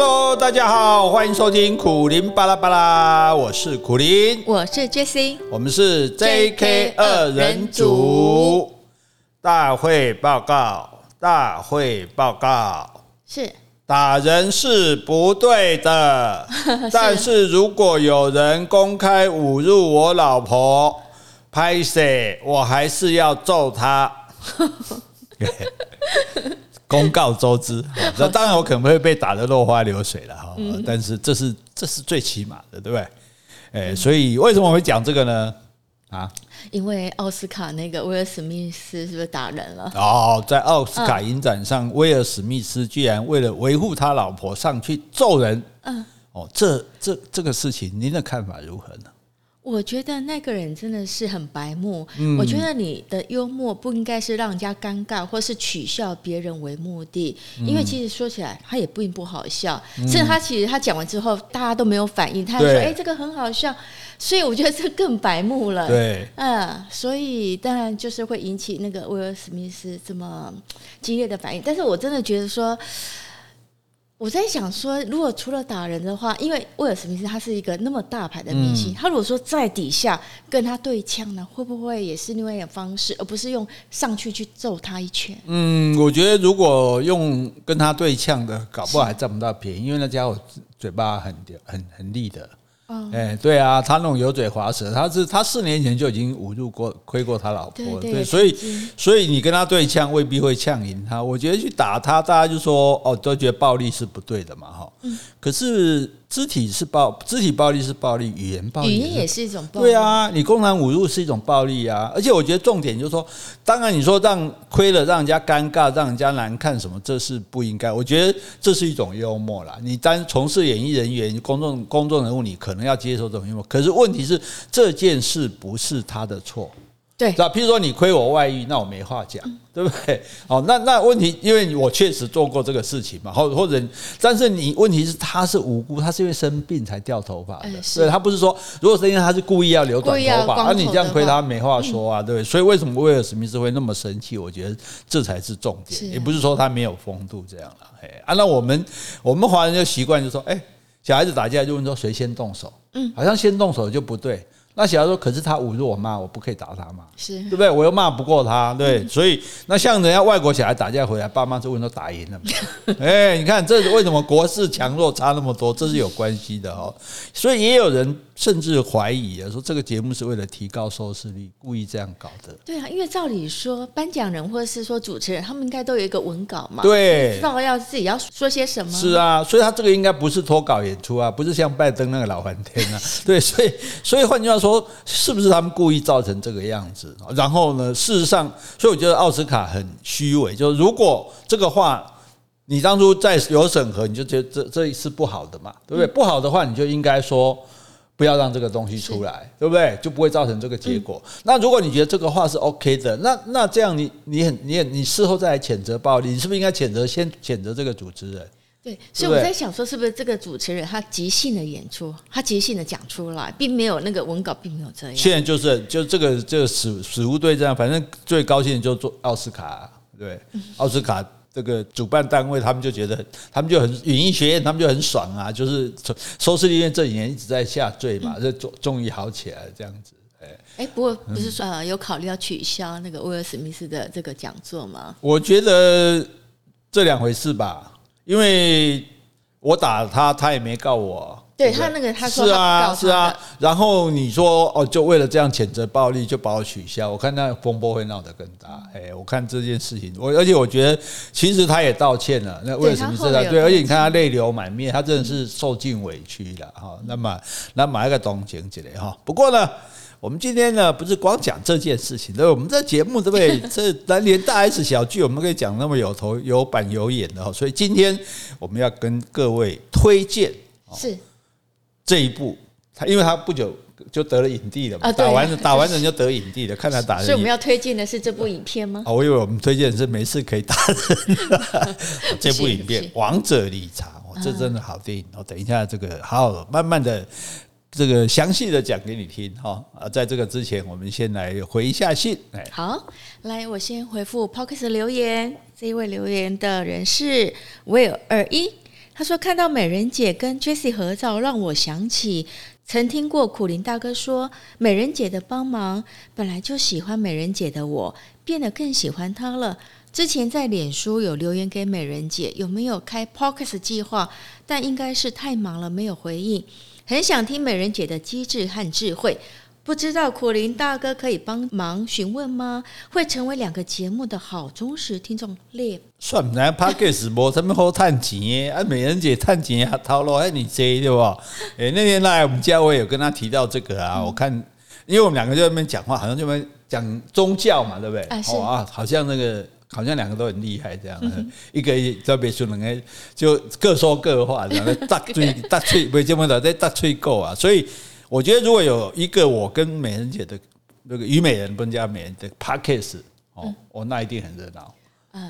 Hello，大家好，欢迎收听苦林巴拉巴拉，我是苦林，我是 Jessie，我们是 JK 二人组。大会报告，大会报告，是。打人是不对的，是。但是如果有人公开侮辱我老婆，拍谢我还是要揍他。公告周知，那当然我可能会被打得落花流水了哈，但是这是这是最起码的，对不对？哎，所以为什么我会讲这个呢？啊，因为奥斯卡那个威尔史密斯是不是打人了？哦，在奥斯卡影展上，威尔史密斯居然为了维护他老婆上去揍人。嗯，哦，这这这个事情，您的看法如何呢？我觉得那个人真的是很白目。嗯，我觉得你的幽默不应该是让人家尴尬或是取笑别人为目的，因为其实说起来他也并不好笑。甚至他其实他讲完之后，大家都没有反应，他还说：“哎，这个很好笑。”所以我觉得这更白目了。对，嗯，所以当然就是会引起那个威尔史密斯这么激烈的反应。但是我真的觉得说。我在想说，如果除了打人的话，因为威尔史密斯他是一个那么大牌的明星，嗯、他如果说在底下跟他对枪呢，会不会也是另外一种方式，而不是用上去去揍他一拳？嗯，我觉得如果用跟他对呛的，搞不好还占不到便宜，因为那家伙嘴巴很很很利的。哎，对啊，他那种油嘴滑舌，他是他四年前就已经侮辱过、亏过他老婆，对，对，所以所以你跟他对呛，未必会呛赢他。我觉得去打他，大家就说哦，都觉得暴力是不对的嘛，哈。嗯。可是。肢体是暴，肢体暴力是暴力，语言暴力，语言也是一种暴力。对啊，你公然侮辱是一种暴力啊！而且我觉得重点就是说，当然你说让亏了，让人家尴尬，让人家难看什么，这是不应该。我觉得这是一种幽默啦。你单从事演艺人员、公众公众人物，你可能要接受这种幽默。可是问题是，这件事不是他的错。对，是吧？譬如说你亏我外遇，那我没话讲，对不对？哦，那那问题，因为我确实做过这个事情嘛，或或者，但是你问题是他是无辜，他是因为生病才掉头发的，所以他不是说，如果是因为他是故意要留短头发，而你这样亏他没话说啊，对不对？所以为什么威尔史密斯会那么生气？我觉得这才是重点，也不是说他没有风度这样了。哎，啊，那我们我们华人就习惯就说，哎，小孩子打架就问说谁先动手，嗯，好像先动手就不对。那小孩说：“可是他侮辱我妈，我不可以打他嘛？是对不对？我又骂不过他，对，所以 那像人家外国小孩打架回来，爸妈就问都打赢了嘛？哎，你看这是为什么国势强弱差那么多？这是有关系的哦。所以也有人。”甚至怀疑啊，说这个节目是为了提高收视率，故意这样搞的。对啊，因为照理说，颁奖人或者是说主持人，他们应该都有一个文稿嘛，对，知道要自己要说些什么。是啊，所以他这个应该不是脱稿演出啊，不是像拜登那个老翻天啊。对，所以所以换句话说，是不是他们故意造成这个样子？然后呢，事实上，所以我觉得奥斯卡很虚伪，就是如果这个话你当初在有审核，你就觉得这这是不好的嘛，对不对？不好的话，你就应该说。不要让这个东西出来，是对不对？就不会造成这个结果。嗯、那如果你觉得这个话是 OK 的，那那这样你你很你也你事后再来谴责暴力，你是不是应该谴责先谴责这个主持人？对，所以我在想说，是不是这个主持人他即兴的演出，他即兴的讲出来，并没有那个文稿，并没有这样。现在就是就这个这个死死无对证，反正最高兴的就做奥斯卡，对，奥斯卡。这个主办单位他们就觉得，他们就很影音学院，他们就很爽啊，就是收视率因为这几年一直在下坠嘛，这终终于好起来了这样子。哎哎，不过不是说呃有考虑要取消那个威尔史密斯的这个讲座吗？我觉得这两回事吧，因为我打他，他也没告我。对他那个，他说他是啊是啊，然后你说哦，就为了这样谴责暴力，就把我取消。我看那风波会闹得更大。哎，我看这件事情，我而且我觉得其实他也道歉了。那为什么是他？对，而且你看他泪流满面，他真的是受尽委屈了哈。那么那买一个东西之类哈。不过呢，我们今天呢不是光讲这件事情，对，我们这节目对不对？这咱连大 S 小剧我们可以讲那么有头有板有眼的哈。所以今天我们要跟各位推荐是。这一部，他因为他不久就得了影帝了嘛，打完 打完人就得影帝了，看他打人。所以我们要推荐的是这部影片吗？哦，我以为我们推荐的是没事可以打人。这部影片《王者理查》，哦，这真的好电影。我等一下这个好好慢慢的这个详细的讲给你听哈。啊，在这个之前，我们先来回一下信。哎，好，来我先回复 Pocket 留言。这一位留言的人是 Will 二一。他说看到美人姐跟 Jessie 合照，让我想起曾听过苦林大哥说，美人姐的帮忙，本来就喜欢美人姐的我，变得更喜欢她了。之前在脸书有留言给美人姐，有没有开 Podcast 计划？但应该是太忙了，没有回应。很想听美人姐的机智和智慧，不知道苦林大哥可以帮忙询问吗？会成为两个节目的好忠实听众。列算不来 Podcast 无什么好探钱的啊，美人姐探钱啊套路还你这对不？哎，那天来我们家我也有跟他提到这个啊，嗯、我看因为我们两个就在那边讲话，好像就在讲宗教嘛，对不对？啊，是啊，好像那个。好像两个都很厉害，这样，一个特别说两个就各说各话，这样大吹 大吹，不这么的在大吹够啊。所以我觉得，如果有一个我跟美人姐的那个虞美人不加美人的 Podcast 哦，哦，那一定很热闹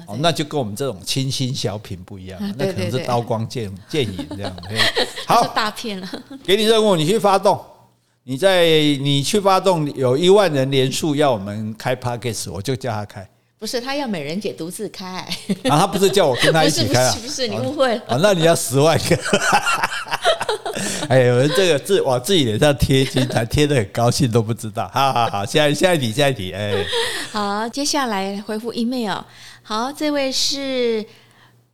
哦，那就跟我们这种清新小品不一样，那可能是刀光剑 剑影这样。好，大片了，给你任务，你去发动，你在你去发动，有一万人连数要我们开 Podcast，我就叫他开。不是他要美人姐独自开啊，他不是叫我跟他一起开啊？不是不是，你误会了啊！那你要十万个，哎，有人这个字往自己脸上贴金，还贴得很高兴都不知道。好好好，下一下一题下一题，哎，好，接下来回复 email。好，这位是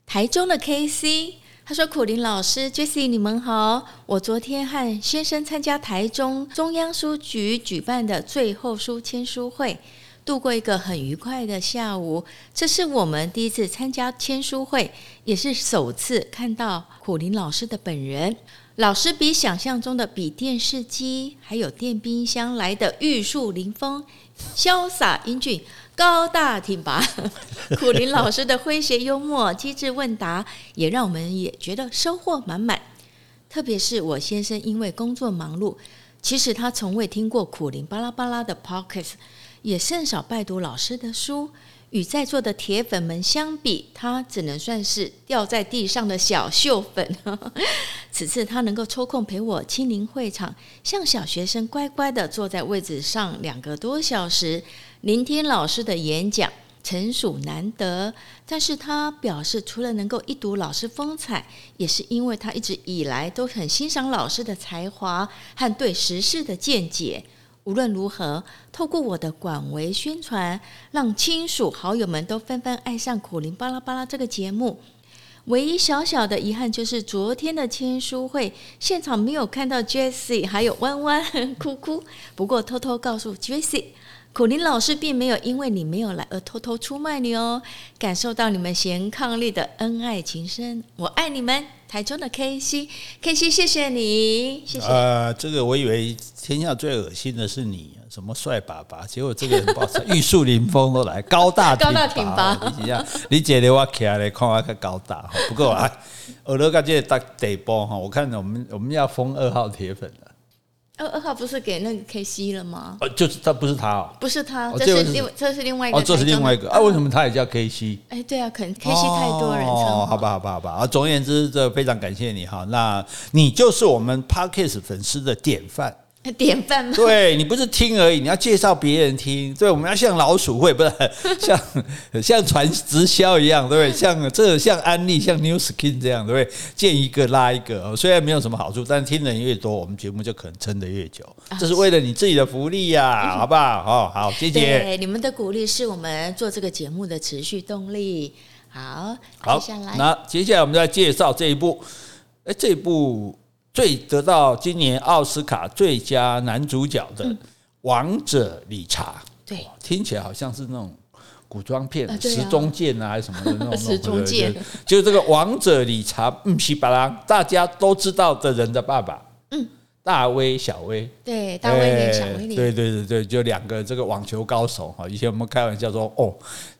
台中的 KC，他说：“苦苓老师，Jessie，你们好，我昨天和先生参加台中中央书局举办的最后书签书会。”度过一个很愉快的下午，这是我们第一次参加签书会，也是首次看到苦苓老师的本人。老师比想象中的比电视机还有电冰箱来的玉树临风、潇洒英俊、高大挺拔。苦林老师的诙谐幽默、机智问答，也让我们也觉得收获满满。特别是我先生因为工作忙碌，其实他从未听过苦林巴拉巴拉的 Podcast。也甚少拜读老师的书，与在座的铁粉们相比，他只能算是掉在地上的小秀粉。此次他能够抽空陪我亲临会场，像小学生乖乖地坐在位置上两个多小时，聆听老师的演讲，诚属难得。但是他表示，除了能够一睹老师风采，也是因为他一直以来都很欣赏老师的才华和对时事的见解。无论如何，透过我的广为宣传，让亲属好友们都纷纷爱上《苦灵巴拉巴拉》这个节目。唯一小小的遗憾就是昨天的签书会现场没有看到 Jessie 还有弯弯哭哭。不过偷偷告诉 Jessie，苦林老师并没有因为你没有来而偷偷出卖你哦。感受到你们贤伉俪的恩爱情深，我爱你们。台中的 K C，K C，谢谢你，谢谢。呃，这个我以为天下最恶心的是你，什么帅爸爸，结果这个人不好意思，玉树临风都来，高大 高大挺拔。你这样，你姐的我起来看我看高大哈。不过啊，我都感觉大得波哈，我看我们我们要封二号铁粉了。二二号不是给那个 K C 了吗？呃，就是他，不是他哦，不是他，这是另这是另外一个，哦，这是另外一个啊？为什么他也叫 K C？哎，对啊，可能 K C 太多人称哦，好吧，好吧，好吧。啊，总而言之，这非常感谢你哈，那你就是我们 Parkes 粉丝的典范。典范吗？对，你不是听而已，你要介绍别人听。对，我们要像老鼠会，不是 像像传直销一样，对不对？像这像安利，像 New Skin 这样，对不对？见一个拉一个。虽然没有什么好处，但是听的人越多，我们节目就可能撑得越久。这是为了你自己的福利呀、啊，好不好？哦，好，谢谢。对，你们的鼓励是我们做这个节目的持续动力。好，好，接下来，那接下来我们再介绍这一部，哎，这一部。最得到今年奥斯卡最佳男主角的《王者理查》，对，听起来好像是那种古装片，时钟剑啊，还是什么的那种 时钟剑。就这个《王者理查》，嗯，稀巴拉，大家都知道的人的爸爸，嗯。大威、小威，对，大威脸、小威脸，对对对对，就两个这个网球高手哈。以前我们开玩笑说，哦，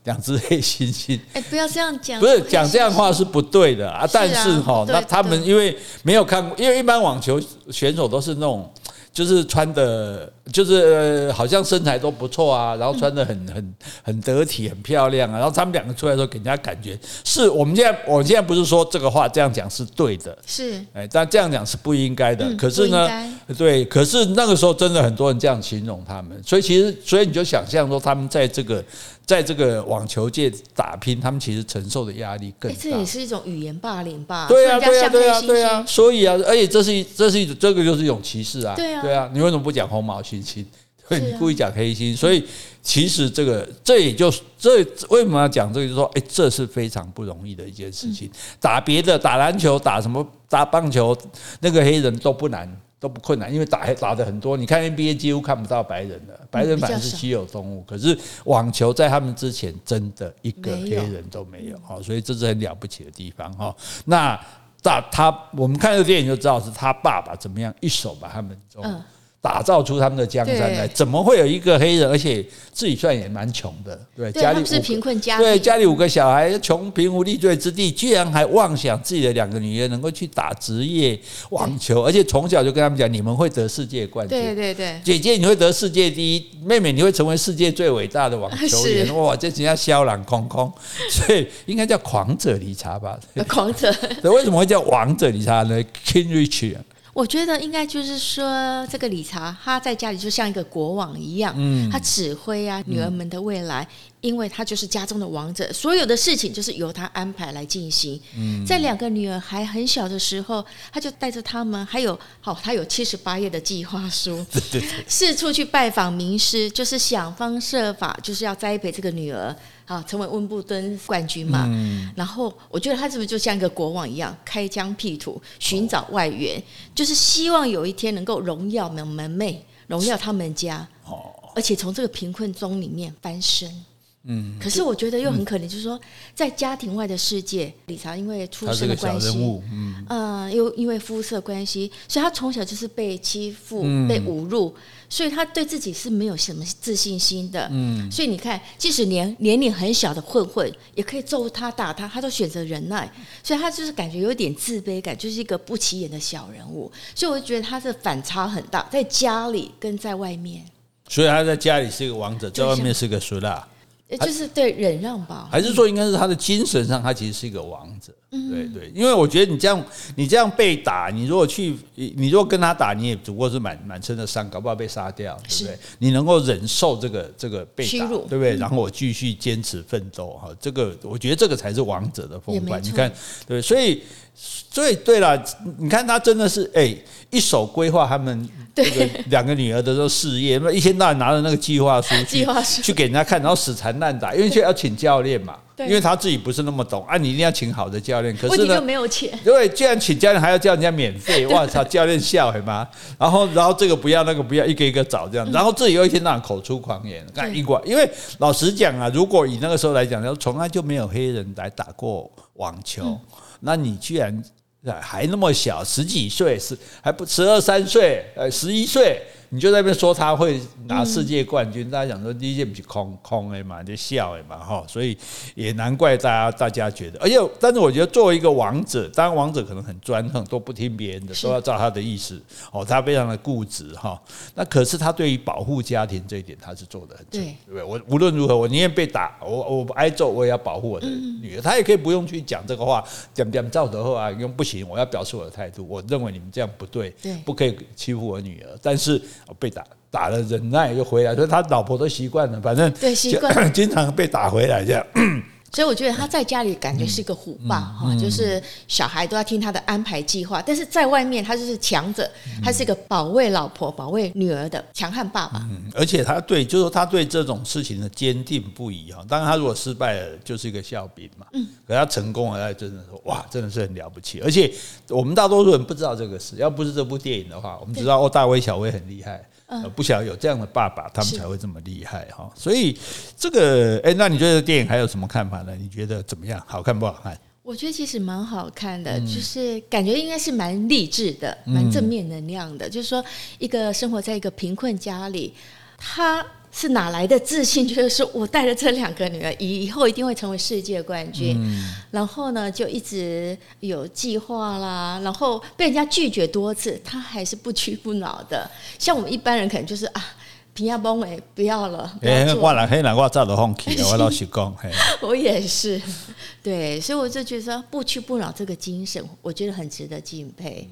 两只黑猩猩。哎，不要这样讲，不是讲这样话是不对的啊。但是哈，那他们因为没有看过，因为一般网球选手都是那种就是穿的，就是、呃、好像身材都不错啊，然后穿的很很很得体、很漂亮啊。然后他们两个出来的时候，给人家感觉是我们现在，我现在不是说这个话这样讲是对的，是哎，但这样讲是不应该的。可是呢，对，可是那个时候真的很多人这样形容他们，所以其实，所以你就想象说，他们在这个。在这个网球界打拼，他们其实承受的压力更大。这也是一种语言霸凌吧？对啊，对啊，对啊，对啊。所以啊，而且这是一，这是一种，这个就是一种歧视啊。对啊，对啊。你为什么不讲红毛猩猩？对，你故意讲黑猩。所以其实这个，这也就这为什么要讲这个？就是说，哎，这是非常不容易的一件事情。打别的，打篮球，打什么，打棒球，那个黑人都不难。都不困难，因为打打的很多。你看 NBA 几乎看不到白人的，白人反而是稀有动物。可是网球在他们之前，真的一个黑人都没有哈，所以这是很了不起的地方哈。那大他，我们看这个电影就知道是他爸爸怎么样一手把他们。打造出他们的江山来，怎么会有一个黑人，而且自己算也蛮穷的，对，家里是贫困家，对，家里五个小孩，穷贫无立锥之地，居然还妄想自己的两个女儿能够去打职业网球，而且从小就跟他们讲，你们会得世界冠军，对对对，姐姐你会得世界第一，妹妹你会成为世界最伟大的网球员，哇，这人家萧朗空空，所以应该叫狂者理查吧？狂者，对，为什么会叫王者理查呢？King Richard。我觉得应该就是说，这个理查他在家里就像一个国王一样，嗯，他指挥啊女儿们的未来，因为他就是家中的王者，所有的事情就是由他安排来进行。嗯，在两个女儿还很小的时候，他就带着他们，还有好，他有七十八页的计划书，对对对，四处去拜访名师，就是想方设法，就是要栽培这个女儿。啊，成为温布顿冠军嘛？嗯、然后我觉得他是不是就像一个国王一样，开疆辟土，寻找外援，哦、就是希望有一天能够荣耀门门妹，荣耀他们家，哦、而且从这个贫困中里面翻身。嗯，可是我觉得又很可怜，就是说，在家庭外的世界，理查因为出身的关系，嗯，呃，又因为肤色关系，所以他从小就是被欺负、被侮辱，所以他对自己是没有什么自信心的。嗯，所以你看，即使年年龄很小的混混，也可以揍他、打他，他都选择忍耐，所以他就是感觉有点自卑感，就是一个不起眼的小人物。所以我就觉得他的反差很大，在家里跟在外面。所以他在家里是一个王者，在外面是个输啦。也就是对忍让吧，还是说应该是他的精神上，他其实是一个王者。嗯，对对，因为我觉得你这样，你这样被打，你如果去，你如果跟他打，你也只不过是满满身的伤，搞不好被杀掉，对不对？你能够忍受这个这个被打，对不对？然后我继续坚持奋斗，哈，这个我觉得这个才是王者的风范。你看，对，所以所以对了，你看他真的是哎，一手规划他们。这个两个女儿的这个事业，那一天到晚拿着那个计划书去 书去给人家看，然后死缠烂打，因为就要请教练嘛，对因为他自己不是那么懂啊，你一定要请好的教练。可是呢，没有钱。对，既然请教练还要叫人家免费，哇操，教练笑什么？然后，然后这个不要，那个不要，一个一个找这样，然后自己又一天到晚口出狂言，干一管。因为老实讲啊，如果以那个时候来讲，从来就没有黑人来打过网球，嗯、那你居然。还那么小，十几岁，十还不十二三岁，呃，十一岁。你就在那边说他会拿世界冠军，大家讲说第一届不是空空的嘛，就笑的嘛哈，所以也难怪大家大家觉得，而且但是我觉得作为一个王者，当然王者可能很专横，都不听别人的，都要照他的意思哦，他非常的固执哈。那可是他对于保护家庭这一点，他是做得很对，对不对？我无论如何，我宁愿被打，我我挨揍，我也要保护我的女儿。他也可以不用去讲这个话，讲讲赵德厚啊，用不行，我要表示我的态度，我认为你们这样不对，不可以欺负我女儿，但是。被打打了，忍耐又回来，所以他老婆都习惯了，反正对习惯，经常被打回来这样。所以我觉得他在家里感觉是一个虎爸哈，就是小孩都要听他的安排计划，但是在外面他就是强者，他是一个保卫老婆、保卫女儿的强悍爸爸。嗯，而且他对，就是说他对这种事情的坚定不移哈。当然，他如果失败了，就是一个笑柄嘛。嗯，可他成功了，他真的说哇，真的是很了不起。而且我们大多数人不知道这个事，要不是这部电影的话，我们知道哦，大威、小威很厉害。不晓得有这样的爸爸，他们才会这么厉害哈。所以这个，哎，那你觉得电影还有什么看法呢？你觉得怎么样？好看不好看？我觉得其实蛮好看的，就是感觉应该是蛮励志的，蛮正面能量的。就是说，一个生活在一个贫困家里，他是哪来的自信？就是说我带着这两个女儿，以以后一定会成为世界冠军。嗯、然后呢，就一直有计划啦。然后被人家拒绝多次，他还是不屈不挠的。像我们一般人，可能就是啊，平亚崩诶，不要了。哎，我来黑南瓜早都放弃了。我老实讲，我也是。对，所以我就觉得说，不屈不挠这个精神，我觉得很值得敬佩。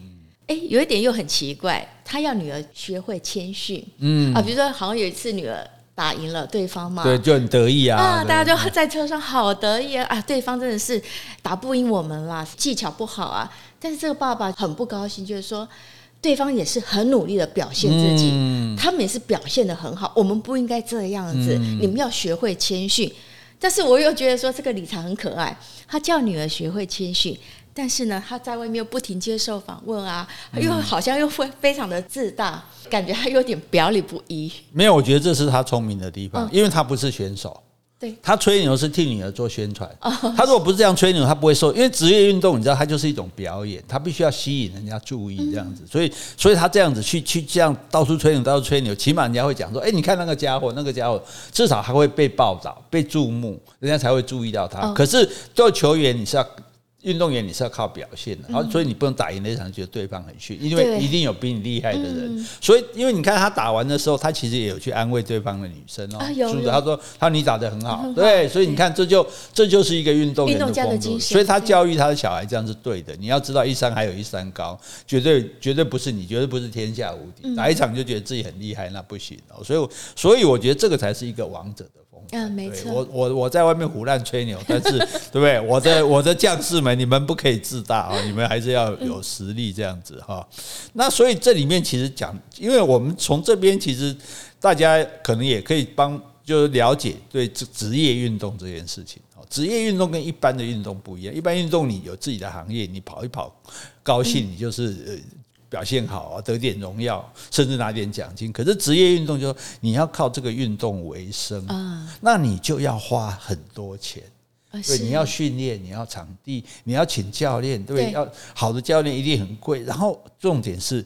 哎，有一点又很奇怪，他要女儿学会谦逊，嗯。啊，比如说好像有一次女儿打赢了对方嘛，对，就很得意啊，啊，大家就在车上好得意啊，啊，对方真的是打不赢我们啦，技巧不好啊，但是这个爸爸很不高兴，就是说对方也是很努力的表现自己，嗯、他们也是表现的很好，我们不应该这样子，嗯、你们要学会谦逊，但是我又觉得说这个理财很可爱，他叫女儿学会谦逊。但是呢，他在外面又不停接受访问啊，又好像又会非常的自大，感觉他有点表里不一。没有，我觉得这是他聪明的地方，因为他不是选手。对，他吹牛是替女儿做宣传。他如果不是这样吹牛，他不会受。因为职业运动，你知道，它就是一种表演，他必须要吸引人家注意这样子。所以，所以他这样子去去这样到处吹牛，到处吹牛，起码人家会讲说：“哎，你看那个家伙，那个家伙，至少还会被报道、被注目，人家才会注意到他。”可是做球员，你是要。运动员你是要靠表现的，然后所以你不能打赢那场，觉得对方很逊，因为一定有比你厉害的人。所以，因为你看他打完的时候，他其实也有去安慰对方的女生哦，是的？他说：“他说你打得很好。”对，所以你看，这就这就是一个运动员的风格。所以他教育他的小孩这样是对的。你要知道，一山还有一山高，绝对绝对不是你，绝对不是天下无敌。打一场就觉得自己很厉害，那不行哦。所以，所以我觉得这个才是一个王者的。嗯，没错。我我我在外面胡乱吹牛，但是对不对？我的我的将士们，你们不可以自大啊！你们还是要有实力这样子哈。那所以这里面其实讲，因为我们从这边其实大家可能也可以帮，就是了解对职职业运动这件事情。职业运动跟一般的运动不一样，一般运动你有自己的行业，你跑一跑高兴，你就是。表现好啊，得点荣耀，甚至拿点奖金。可是职业运动就说你要靠这个运动为生啊，那你就要花很多钱。对，你要训练，你要场地，你要请教练，对，要好的教练一定很贵。然后重点是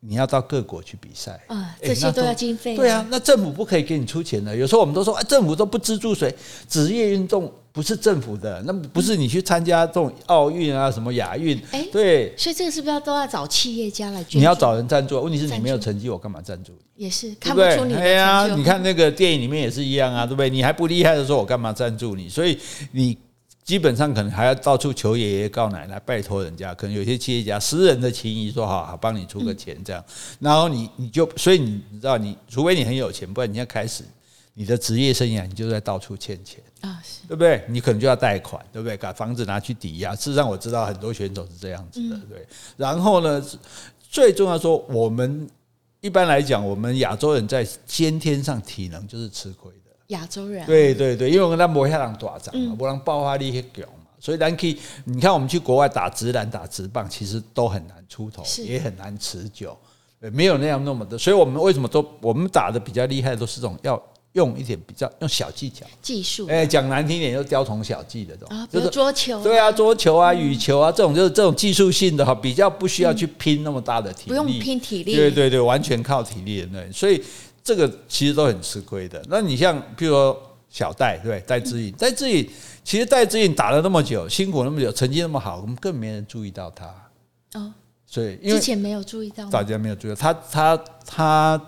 你要到各国去比赛啊，这些都要经费。对啊，那政府不可以给你出钱的。有时候我们都说，哎，政府都不资助谁？职业运动。不是政府的，那不是你去参加这种奥运啊，什么亚运？哎，对，所以这个是不是要都要找企业家来？你要找人赞助，问题是你没有成绩，我干嘛赞助你？也是看不出你。对呀，你看那个电影里面也是一样啊，对不对？你还不厉害的时候，我干嘛赞助你？所以你基本上可能还要到处求爷爷告奶奶，拜托人家。可能有些企业家私人的情谊说好好帮你出个钱这样，然后你你就所以你知道，你除非你很有钱，不然你要开始你的职业生涯，你就在到处欠钱。啊，是对不对？你可能就要贷款，对不对？把房子拿去抵押。事实上，我知道很多选手是这样子的，对。然后呢，最重要说，我们一般来讲，我们亚洲人在先天上体能就是吃亏的。亚洲人，对对对，因为我们那没那么大长嘛，不能爆发力很强嘛，所以咱可以，你看我们去国外打直男、打直棒，其实都很难出头，也很难持久，没有那样那么的。所以我们为什么都我们打的比较厉害，都是这种要。用一点比较用小技巧、技术，哎，讲难听点，就雕虫小技的这种，就是桌球，对啊，桌球啊、羽球啊，这种就是这种技术性的哈，比较不需要去拼那么大的体力，不用拼体力，对对对，完全靠体力的那，所以这个其实都很吃亏的。那你像譬如说小戴，对，戴志颖，戴志颖，其实戴志颖打了那么久，辛苦那么久，成绩那么好，我们更没人注意到他。哦。所以因为之前没有注意到，大家没有注意到。他，他他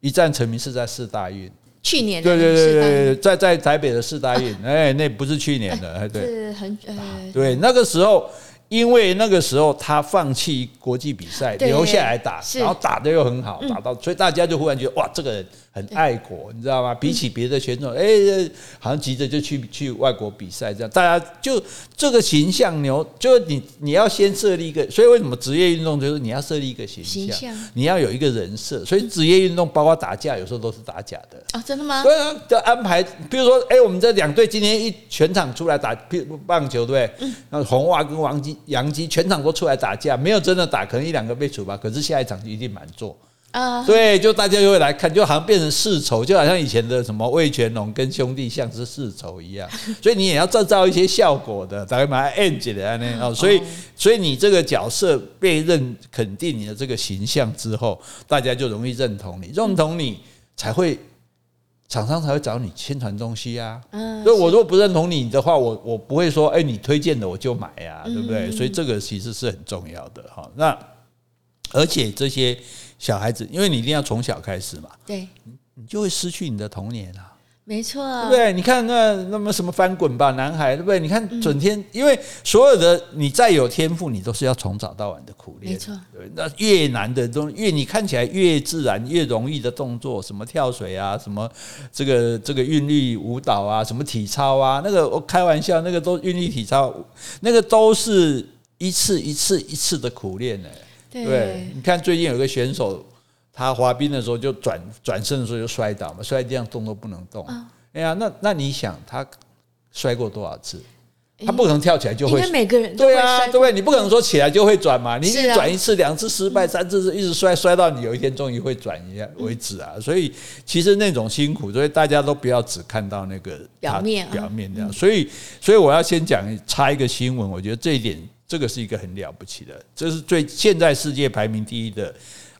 一战成名是在四大运。去年对对对对，在在台北的世大运，哎，那不是去年的，哎，对，是很呃，对，那个时候。因为那个时候他放弃国际比赛，留下来打，然后打的又很好，打到，所以大家就忽然觉得哇，这个人很爱国，你知道吗？比起别的选手，哎，好像急着就去去外国比赛，这样大家就这个形象牛，就你你要先设立一个，所以为什么职业运动就是你要设立一个形象，你要有一个人设，所以职业运动包括打架，有时候都是打假的啊，真的吗？对啊，就安排，比如说，哎，我们这两队今天一全场出来打棒球，对不对？那红袜跟王金。杨基全场都出来打架，没有真的打，可能一两个被处罚，可是下一场就一定满座啊！对，就大家就会来看，就好像变成世仇，就好像以前的什么魏全龙跟兄弟像是世仇一样，所以你也要制造一些效果的，大概把它 end 起来呢哦。所以，所以你这个角色被认肯定你的这个形象之后，大家就容易认同你，认同你才会厂商才会找你宣传东西啊。所以我如果不认同你的话，我我不会说，哎，你推荐的我就买呀，对不对？所以这个其实是很重要的哈。那而且这些小孩子，因为你一定要从小开始嘛，对，你就会失去你的童年啊。没错，对，你看那那么什么翻滚吧男孩，对不对？你看整天，因为所有的你再有天赋，你都是要从早到晚的苦练。没错，对，那越难的东西，越你看起来越自然、越容易的动作，什么跳水啊，什么这个这个韵律舞蹈啊，什么体操啊，那个我开玩笑，那个都韵律体操，那个都是一次一次一次的苦练呢。对，你看最近有个选手。他滑冰的时候就转转身的时候就摔倒嘛，摔在地上动都不能动。哎呀，那那你想他摔过多少次？他不可能跳起来就会。每个人都会对啊，对不对？你不可能说起来就会转嘛，你转一次、两次失败，三次一直摔摔到你有一天终于会转一下为止啊。所以其实那种辛苦，所以大家都不要只看到那个表面表面这样。所以所以我要先讲插一个新闻，我觉得这一点这个是一个很了不起的，这是最现在世界排名第一的。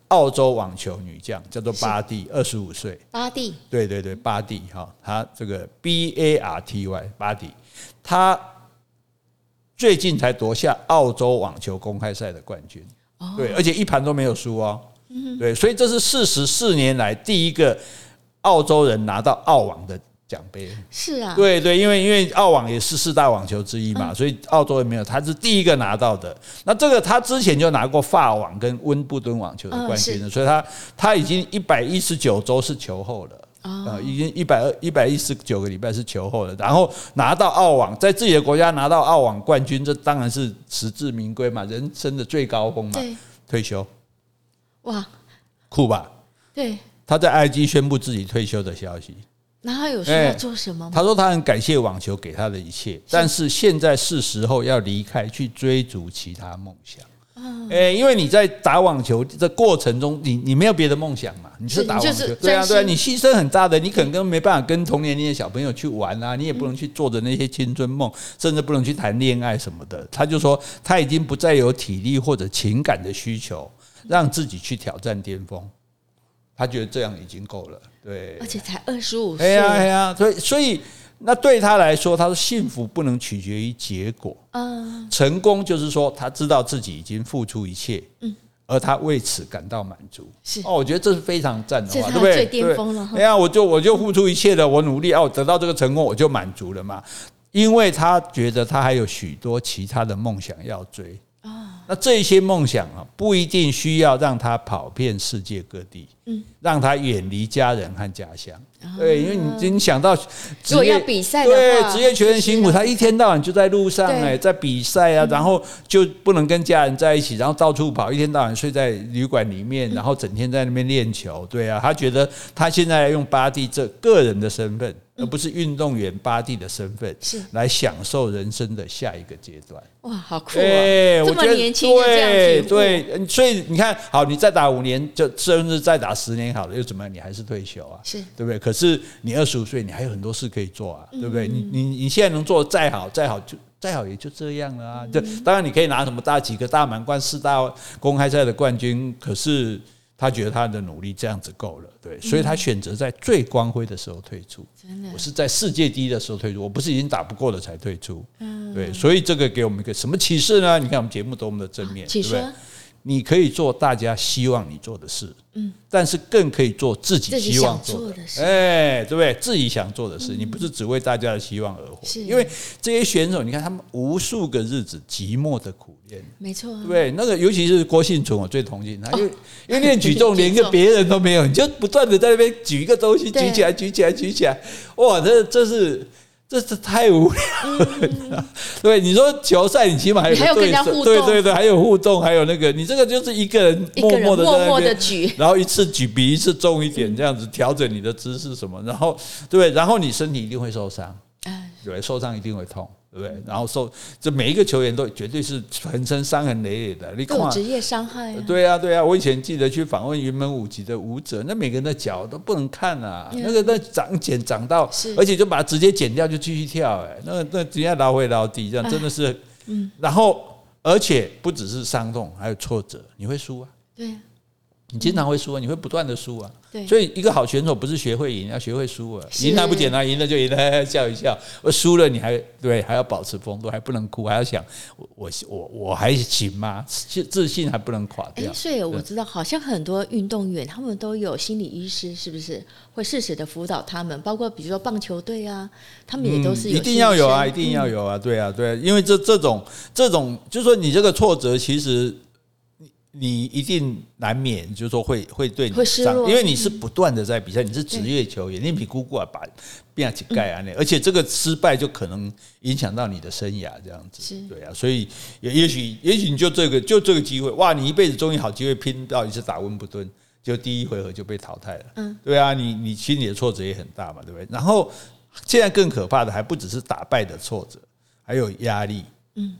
澳洲网球女将叫做巴蒂，二十五岁。巴蒂，对对对，巴蒂哈，她这个 B A R T Y，巴蒂，她最近才夺下澳洲网球公开赛的冠军，对，而且一盘都没有输哦，嗯对，所以这是四十四年来第一个澳洲人拿到澳网的。奖杯。是啊，对对，因为因为澳网也是四大网球之一嘛，所以澳洲也没有，他是第一个拿到的。那这个他之前就拿过法网跟温布顿网球的冠军了，所以他他已经一百一十九周是球后了。啊，已经一百二一百一十九个礼拜是球后了，然后拿到澳网，在自己的国家拿到澳网冠军，这当然是实至名归嘛，人生的最高峰嘛。退休，哇，酷吧？对，他在 IG 宣布自己退休的消息。那他有说要做什么吗？他说他很感谢网球给他的一切，但是现在是时候要离开，去追逐其他梦想。哎，因为你在打网球的过程中，你你没有别的梦想嘛？你是打网球，对啊对啊，你牺牲很大的，你可能跟没办法跟同年龄的小朋友去玩啊，你也不能去做着那些青春梦，甚至不能去谈恋爱什么的。他就说他已经不再有体力或者情感的需求，让自己去挑战巅峰。他觉得这样已经够了。对，而且才二十五岁。哎呀哎呀，所以所以那对他来说，他说幸福不能取决于结果，嗯，成功就是说他知道自己已经付出一切，嗯，而他为此感到满足。是哦，我觉得这是非常赞的话，对不对？最巅峰了。哎呀，我就我就付出一切了，我努力哦，得到这个成功，我就满足了嘛。因为他觉得他还有许多其他的梦想要追。这些梦想啊，不一定需要让他跑遍世界各地，嗯，让他远离家人和家乡，对，因为你你想到职业比赛，对，职业球员辛苦，他一天到晚就在路上哎，在比赛啊，然后就不能跟家人在一起，然后到处跑，一天到晚睡在旅馆里面，然后整天在那边练球，对啊，他觉得他现在用巴蒂这个人的身份。而不是运动员巴蒂的身份，是。来享受人生的下一个阶段。哇，好酷啊！这么年轻就这样对对，所以你看，好，你再打五年，就甚至再打十年，好了，又怎么样？你还是退休啊？是对不对？可是你二十五岁，你还有很多事可以做啊，对不对？你你你现在能做的再好，再好就再好也就这样了啊。就当然你可以拿什么大几个大满贯、四大公开赛的冠军，可是。他觉得他的努力这样子够了，对，所以他选择在最光辉的时候退出。真的，我是在世界第一的时候退出，我不是已经打不过了才退出。嗯，对，所以这个给我们一个什么启示呢？你看我们节目多么的正面，对不对？你可以做大家希望你做的事，嗯，但是更可以做自己希望做的。事，哎，对不对？自己想做的事，你不是只为大家的希望而活。是，因为这些选手，你看他们无数个日子寂寞的苦练，没错，对，那个尤其是郭信存，我最同情他，因为因为练举重连个别人都没有，你就不断的在那边举一个东西，举起来，举起来，举起来，哇，这这是。这是太无聊了，嗯、对你说球赛，你起码还有对手，对对对，还有互动，还有那个，你这个就是一个人 默默的在那边举，然后一次举比一次重一点，这样子调整你的姿势什么，然后对，然后你身体一定会受伤，对，受伤一定会痛。对不对？然后受这每一个球员都绝对是全身伤痕累累的。你看，职业伤害。对啊，对啊。我以前记得去访问云门舞集的舞者，那每个人的脚都不能看啊。那个那长茧长到，而且就把它直接剪掉就继续跳。哎，那个那直接捞回捞地，这样真的是。嗯。然后，而且不只是伤痛，还有挫折，你会输啊。对。你经常会输啊，你会不断的输啊。对，所以一个好选手不是学会赢，要学会输啊。赢还不简单，赢了就赢了，笑一笑；而输了你还对，还要保持风度，还不能哭，还要想我我我我还行吗？自信还不能垮掉。所以我知道，好像很多运动员他们都有心理医师，是不是会适时的辅导他们？包括比如说棒球队啊，他们也都是、嗯、一定要有啊，一定要有啊，对啊，对啊，因为这这种这种，就是说你这个挫折其实。你一定难免，就是说会会对因为你是不断的在比赛，你是职业球员，你比姑姑啊把变起盖啊那，而且这个失败就可能影响到你的生涯这样子，对啊，所以也也许也许你就这个就这个机会，哇，你一辈子终于好机会拼到一次打温布顿，就第一回合就被淘汰了，嗯，对啊，你你心里的挫折也很大嘛，对不对？然后 现在更可怕的还不只是打败的挫折，还有压力，嗯，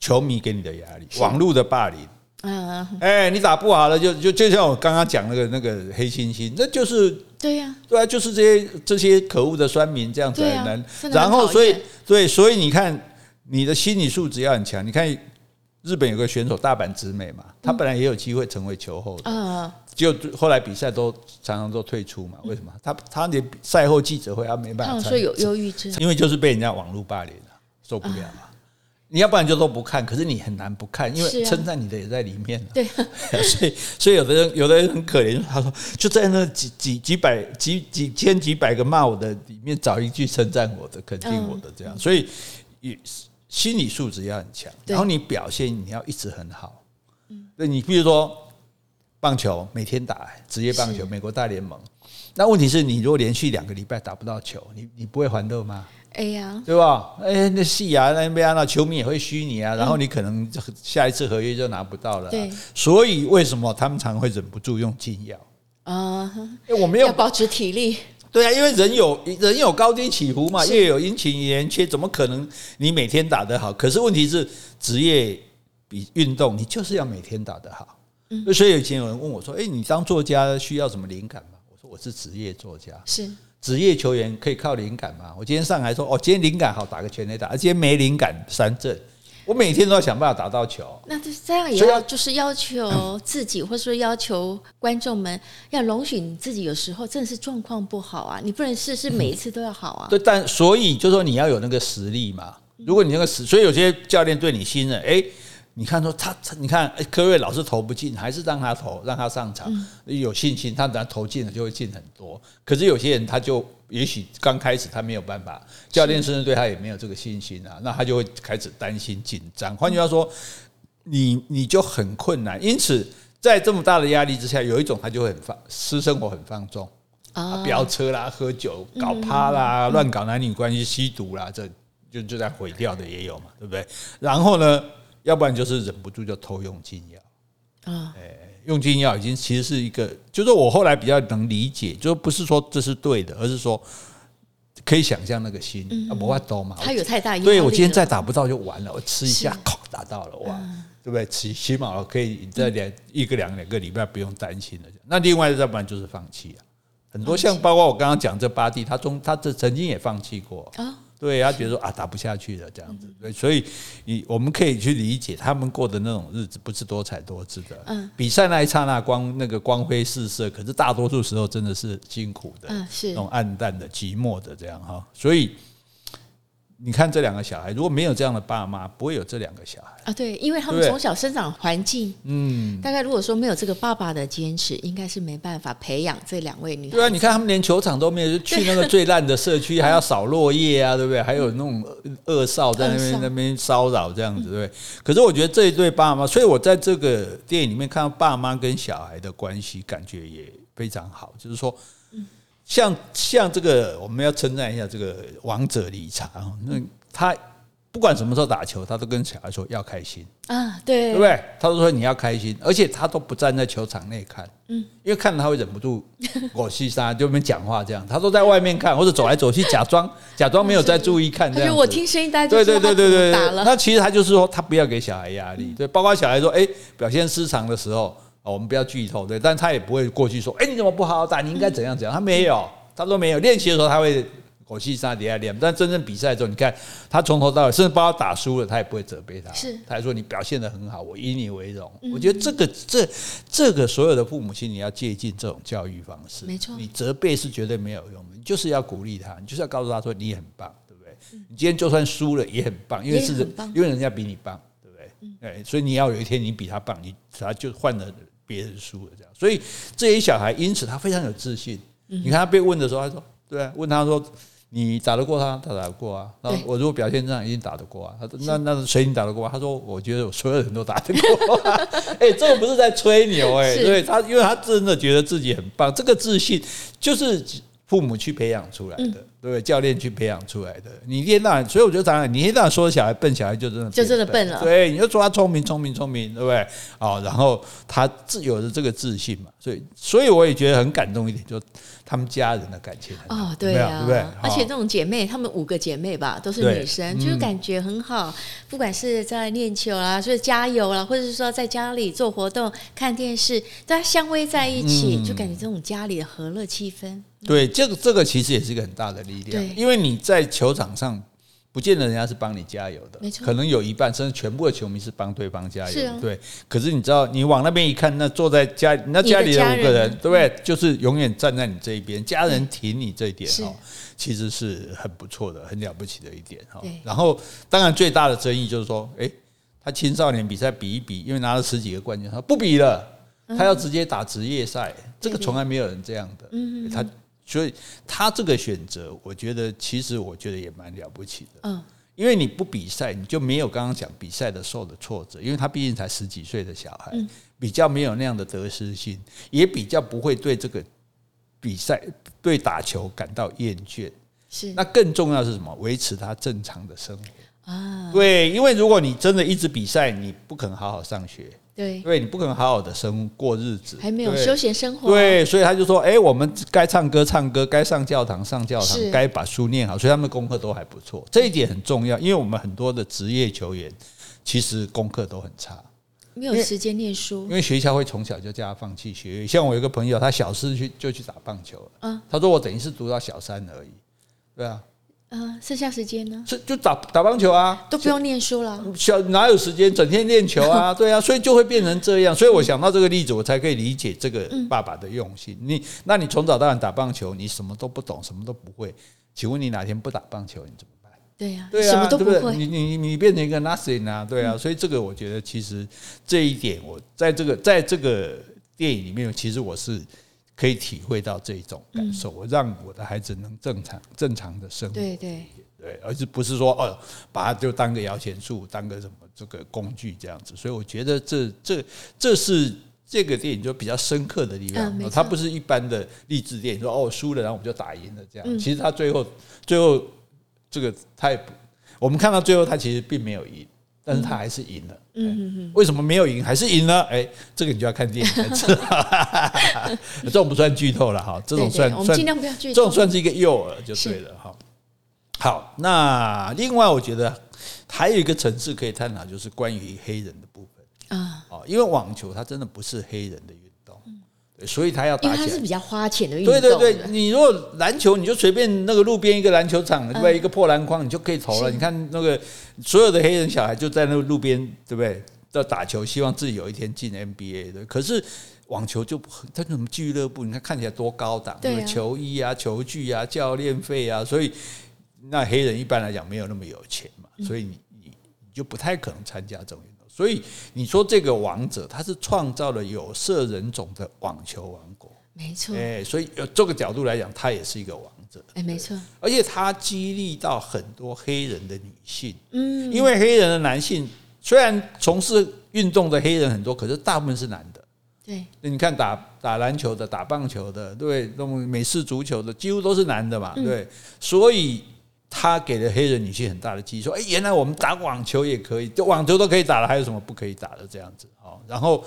球迷给你的压力，网络的霸凌。嗯，哎，你打不好了，就就就像我刚刚讲那个那个黑猩猩，那就是对呀，对啊，就是这些这些可恶的酸民这样子很难。然后所以对，所以你看你的心理素质要很强。你看日本有个选手大阪直美嘛，他本来也有机会成为球后的，嗯，就后来比赛都常常都退出嘛。为什么？他他连赛后记者会他没办法。他说有忧郁症，因为就是被人家网络霸凌了，受不了嘛。你要不然就都不看，可是你很难不看，因为称赞你的也在里面。对，所以所以有的人有的人很可怜，他说就在那几几几百几几千几百个骂我的里面找一句称赞我的、肯定我的这样。所以心理素质要很强，然后你表现你要一直很好。嗯，那你比如说棒球每天打职业棒球，美国大联盟，那问题是你如果连续两个礼拜打不到球，你你不会欢乐吗？哎呀，对吧？哎，那戏啊，那边啊，那球迷也会虚你啊，然后你可能下一次合约就拿不到了。对，所以为什么他们常会忍不住用禁药啊？我没有保持体力。对啊，因为人有人有高低起伏嘛，月有阴晴圆缺，怎么可能你每天打得好？可是问题是，职业比运动，你就是要每天打得好。嗯，所以以前有人问我说：“哎，你当作家需要什么灵感吗？”我说：“我是职业作家。”是。职业球员可以靠灵感吗？我今天上来说，哦，今天灵感好，打个全垒打；今天没灵感，三振。我每天都要想办法打到球。那就这样也要就是要求自己，或者说要求观众们，要容许你自己有时候真的是状况不好啊，你不能事事每一次都要好啊。对，但所以就说你要有那个实力嘛。如果你那个实，所以有些教练对你信任，哎。你看说他，他你看科瑞老是投不进，还是让他投，让他上场，有信心，他等他投进了就会进很多。可是有些人他就也许刚开始他没有办法，教练甚至对他也没有这个信心啊，那他就会开始担心紧张。换句话说，你你就很困难。因此，在这么大的压力之下，有一种他就会很放私生活很放纵啊，飙车啦、喝酒、搞趴啦、乱搞男女关系、吸毒啦，这就就在毁掉的也有嘛，对不对？然后呢？要不然就是忍不住就偷用禁药啊！哎用禁药已经其实是一个，就是我后来比较能理解，就不是说这是对的，而是说可以想象那个心啊，不怕多嘛。他有太大压力。对，我今天再打不到就完了，我吃一下，靠，打到了哇，对不对？起起码可以在两一个两两个礼拜不用担心了。那另外要不然就是放弃啊，很多像包括我刚刚讲这八弟，他中他这曾经也放弃过啊。对，他觉得说啊，打不下去了这样子，对，所以你我们可以去理解他们过的那种日子不是多彩多姿的。嗯，比赛那一刹那光那个光辉四射，可是大多数时候真的是辛苦的，嗯，是那种暗淡的、寂寞的这样哈，所以。你看这两个小孩，如果没有这样的爸妈，不会有这两个小孩啊。对，因为他们从小生长环境，嗯，大概如果说没有这个爸爸的坚持，应该是没办法培养这两位女孩。对啊，你看他们连球场都没有，就去那个最烂的社区，还要扫落叶啊，对不对？还有那种恶少在那边那边骚扰这样子，对不对？可是我觉得这一对爸妈，所以我在这个电影里面看到爸妈跟小孩的关系，感觉也非常好，就是说。像像这个，我们要称赞一下这个王者理查。那他不管什么时候打球，他都跟小孩说要开心啊，对，对不对？他都说你要开心，而且他都不站在球场内看，嗯，因为看了他会忍不住我西沙就没讲话这样，他都在外面看或者走来走去，假装假装没有在注意看这样。我听声音，大家对对对对对对，那其实他就是说，他不要给小孩压力，对，包括小孩说，哎，表现失常的时候。我们不要剧透，对，但他也不会过去说，哎，你怎么不好好打？你应该怎样怎样？他没有，他说没有。练习的时候他会口气上底下练，但真正比赛的时候，你看他从头到尾，甚至包括打输了，他也不会责备他，是，他还说你表现的很好，我以你为荣。嗯、我觉得这个这这个所有的父母亲，你要借鉴这种教育方式，没错，你责备是绝对没有用的，你就是要鼓励他，你就是要告诉他说你很棒，对不对？嗯、你今天就算输了也很棒，因为是因为人家比你棒，对不对？嗯、所以你要有一天你比他棒，你他就换了别人输了这样，所以这些小孩因此他非常有自信。嗯、你看他被问的时候，他说。对啊，问他说：“你打得过他？他打得过啊。然后我如果表现这样，一定打得过啊。他说：那那谁你打得过？他说：我觉得我所有人都打得过。哎，这个不是在吹牛哎，对他，因为他真的觉得自己很棒。这个自信就是父母去培养出来的，对不对？教练去培养出来的。你一天到晚，所以我觉得当然，你一天到晚说小孩笨，小孩就真的就真的笨了。对，你就说他聪明，聪明，聪明，对不对？哦，然后他自有的这个自信嘛，所以，所以我也觉得很感动一点，就。他们家人的感情哦，对啊，对不对？而且这种姐妹，她们五个姐妹吧，都是女生，就是感觉很好。不管是在练球啦，就是加油啦，或者是说在家里做活动、看电视，大家相偎在一起，就感觉这种家里的和乐气氛。对，这个这个其实也是一个很大的力量，因为你在球场上。不见得人家是帮你加油的，可能有一半甚至全部的球迷是帮对方加油的，对。可是你知道，你往那边一看，那坐在家那家里的五个人，对不对？就是永远站在你这一边，家人挺你这一点哈，其实是很不错的，很了不起的一点哈。然后，当然最大的争议就是说，诶，他青少年比赛比一比，因为拿了十几个冠军，他不比了，他要直接打职业赛，这个从来没有人这样的，嗯他。所以他这个选择，我觉得其实我觉得也蛮了不起的。嗯，因为你不比赛，你就没有刚刚讲比赛的受的挫折。因为他毕竟才十几岁的小孩，比较没有那样的得失心，也比较不会对这个比赛、对打球感到厌倦。是，那更重要是什么？维持他正常的生活啊。对，因为如果你真的一直比赛，你不可能好好上学。对，对你不可能好好的生过日子，还没有休闲生活。对，所以他就说：“哎，我们该唱歌唱歌，该上教堂上教堂，该把书念好。”所以他们功课都还不错，这一点很重要。因为我们很多的职业球员其实功课都很差，没有时间念书，因为学校会从小就叫他放弃学业。像我有一个朋友，他小四去就去打棒球了。嗯，他说我等于是读到小三而已。对啊。嗯，剩下时间呢？是就打打棒球啊，都不用念书了。小哪有时间整天练球啊？对啊，所以就会变成这样。所以我想到这个例子，我才可以理解这个爸爸的用心。你，那你从早到晚打棒球，你什么都不懂，什么都不会。请问你哪天不打棒球，你怎么办？对呀，对啊，什么都不会。你你你变成一个 nothing 啊？对啊，所以这个我觉得其实这一点，我在这个在这个电影里面，其实我是。可以体会到这种感受，我让我的孩子能正常正常的生活，对对对，而是不是说哦，把它就当个摇钱树，当个什么这个工具这样子。所以我觉得这这这是这个电影就比较深刻的地方。它不是一般的励志电影，说哦输了，然后我们就打赢了这样。其实他最后最后这个他也不，我们看到最后他其实并没有赢。但是他还是赢了，嗯，为什么没有赢还是赢了？哎，这个你就要看电影才知道。这种不算剧透了哈，这种算我们尽量不要剧透，这种算是一个诱饵就对了哈。好，那另外我觉得还有一个层次可以探讨，就是关于黑人的部分啊，哦，因为网球它真的不是黑人的。所以他要打起来，因为他是比较花钱的运动。对对对，你如果篮球，你就随便那个路边一个篮球场，对不对？一个破篮筐，你就可以投了。你看那个所有的黑人小孩就在那个路边，对不对？在打球，希望自己有一天进 NBA 的。可是网球就他什么俱乐部，你看看起来多高档，对球衣啊、球具啊、教练费啊，所以那黑人一般来讲没有那么有钱嘛，所以你你你就不太可能参加这种。所以你说这个王者，他是创造了有色人种的网球王国，没错。哎，所以这个角度来讲，他也是一个王者。哎，没错。而且他激励到很多黑人的女性，嗯，因为黑人的男性虽然从事运动的黑人很多，可是大部分是男的。对，你看打打篮球的、打棒球的，对，那种美式足球的，几乎都是男的嘛，对，所以。他给了黑人女性很大的机会，说：“哎，原来我们打网球也可以，就网球都可以打了，还有什么不可以打的？这样子，哦，然后，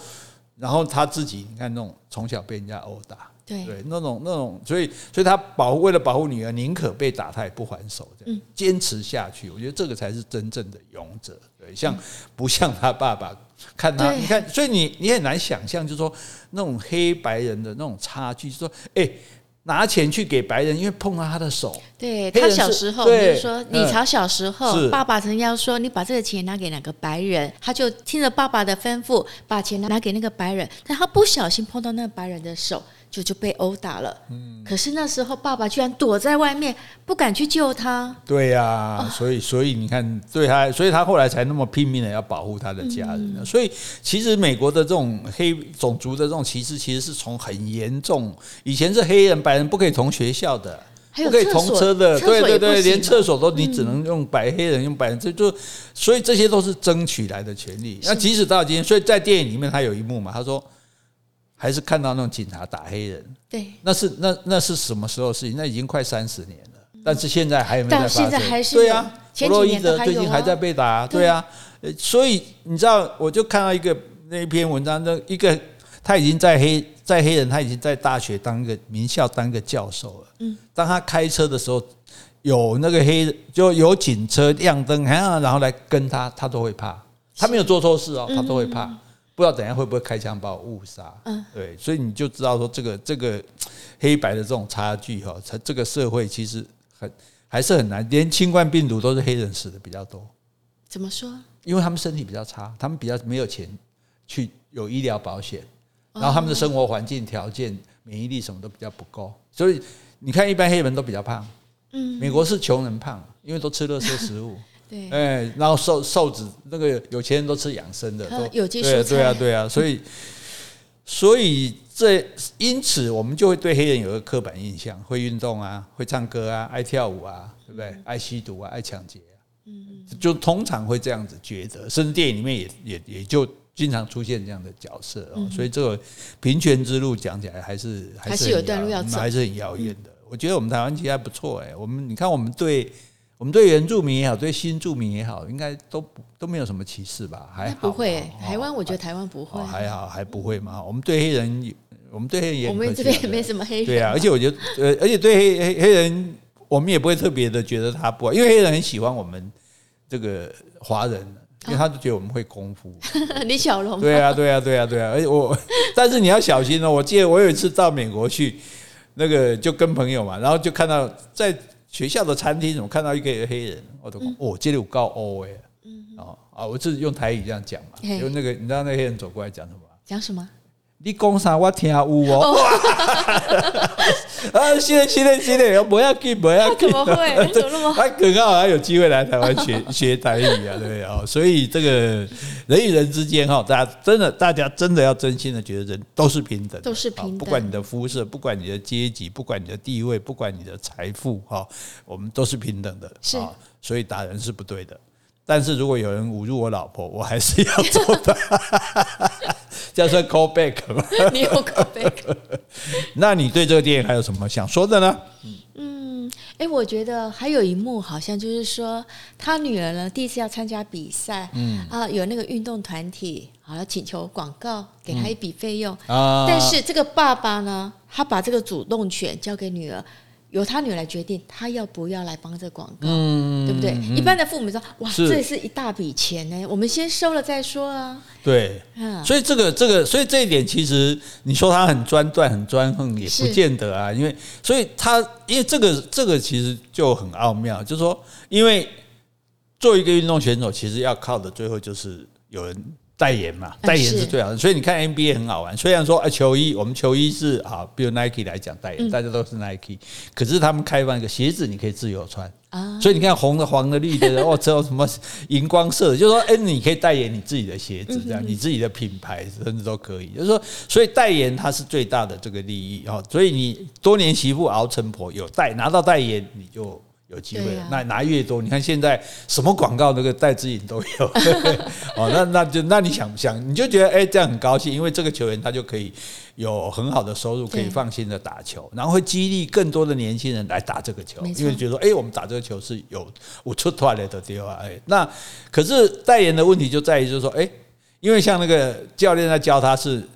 然后他自己，你看那种从小被人家殴打，对，对，那种那种，所以，所以他保护为了保护女儿，宁可被打，他也不还手，这样坚持下去。我觉得这个才是真正的勇者，对，像不像他爸爸？看他，你看，所以你你很难想象，就是说那种黑白人的那种差距，就是说，哎。”拿钱去给白人，因为碰到他的手。对，他小时候，对就是说李朝小时候，嗯、爸爸曾经要说，你把这个钱拿给哪个白人，他就听着爸爸的吩咐，把钱拿给那个白人，但他不小心碰到那个白人的手。就就被殴打了，嗯，可是那时候爸爸居然躲在外面，不敢去救他。对呀、啊哦，所以所以你看，对他，所以他后来才那么拼命的要保护他的家人、嗯。所以其实美国的这种黑种族的这种歧视，其实是从很严重，以前是黑人白人不可以同学校的，不可以同车的，对对对，连厕所都你只能用白黑人用白人，这就所以这些都是争取来的权利。那即使到今天，所以在电影里面他有一幕嘛，他说。还是看到那种警察打黑人，对，那是那那是什么时候的事情？那已经快三十年了，但是现在还有没有在发生？现在还是对啊，弗洛伊德啊、最近还在被打，啊对啊，所以你知道，我就看到一个那篇文章，那一个他已经在黑在黑人，他已经在大学当一个名校当一个教授了。嗯，当他开车的时候，有那个黑人就有警车亮灯，然后来跟他，他都会怕。他没有做错事哦，他都会怕。不知道等下会不会开枪把我误杀？嗯，对，所以你就知道说这个这个黑白的这种差距哈，它这个社会其实很还是很难，连新冠病毒都是黑人死的比较多。怎么说？因为他们身体比较差，他们比较没有钱去有医疗保险，然后他们的生活环境条件、免疫力什么都比较不够，所以你看一般黑人都比较胖。嗯，美国是穷人胖，因为都吃垃圾食物。对，哎，然后瘦瘦子那个有钱人都吃养生的，都有机蔬菜，对啊，对啊，所以所以这因此我们就会对黑人有个刻板印象：会运动啊，会唱歌啊，爱跳舞啊，对不对？爱吸毒啊，爱抢劫啊，嗯，就通常会这样子觉得，甚至电影里面也也也就经常出现这样的角色哦。所以这个平权之路讲起来还是还是有段路要走，还是很遥远的。我觉得我们台湾其实还不错哎，我们你看我们对。我们对原住民也好，对新住民也好，应该都都没有什么歧视吧？还好不会。台湾我觉得台湾不会，还好还不会嘛。我们对黑人，我们对黑人也，我们这边也没什么黑人。对啊，而且我觉得，呃，而且对黑黑黑人，我们也不会特别的觉得他不好，因为黑人很喜欢我们这个华人，因为他就觉得我们会功夫。李小龙。对啊，对啊，对啊，对啊。而且我，但是你要小心哦。我记得我有一次到美国去，那个就跟朋友嘛，然后就看到在。学校的餐厅，怎么看到一个黑人？我都哦，这里有高欧哎，哦啊，我是用台语这样讲嘛，因为那个你知道那个黑人走过来讲什么？讲什么？你讲啥？我听有哦。啊，是的，是的，是的，不要紧，不要紧。怎么会？怎么那么？他刚好还有机会来台湾学学台语啊，对不对啊？所以这个人与人之间哈，大家真的，大家真的要真心的觉得人都是平等，都是平等。不管你的肤色，不管你的阶级，不管你的地位，不管你的财富，哈，我们都是平等的。是，所以打人是不对的。但是如果有人侮辱我老婆，我还是要做的。这算 call back 吗？你有 call back？那你对这个电影还有什么想说的呢？嗯，哎，我觉得还有一幕，好像就是说，他女儿呢第一次要参加比赛，嗯啊，有那个运动团体，好要请求广告，给他一笔费用啊。但是这个爸爸呢，他把这个主动权交给女儿。由他女儿来决定，他要不要来帮这广告，嗯，对不对？嗯、一般的父母说：“哇，这也是一大笔钱呢，我们先收了再说啊。”对，嗯，所以这个这个，所以这一点其实你说他很专断、很专横，也不见得啊。因为，所以他因为这个这个其实就很奥妙，就是说，因为做一个运动选手，其实要靠的最后就是有人。代言嘛，代言是最好的，所以你看 NBA 很好玩。虽然说啊，球衣我们球衣是啊，比如 Nike 来讲代言，大家都是 Nike，可是他们开放一个鞋子，你可以自由穿啊。所以你看红的、黄的、绿的，哦，只有什么荧光色，就是说，哎，你可以代言你自己的鞋子，这样你自己的品牌甚至都可以。就是说，所以代言它是最大的这个利益哦。所以你多年媳妇熬成婆，有代拿到代言，你就。有机会，那拿越多，你看现在什么广告那个戴资颖都有，哦，那那就那你想不想，你就觉得哎，这样很高兴，因为这个球员他就可以有很好的收入，可以放心的打球，然后会激励更多的年轻人来打这个球，因为觉得哎，我们打这个球是有我出团来的地方，哎，那可是代言的问题就在于就是说，哎，因为像那个教练在教他是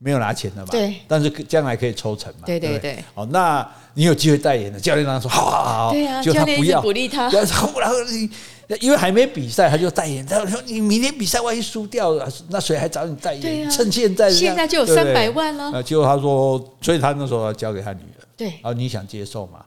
没有拿钱的嘛，对，但是将来可以抽成嘛，对对对，哦，那。你有机会代言的，教练当时说好好好，对啊，就他不要鼓励他，然后你因为还没比赛，他就代言。他说你明天比赛万一输掉了，那谁还找你代言？趁现在，现在就有三百万了。结果他说，所以他那时候要交给他女儿。对，然后你想接受嘛？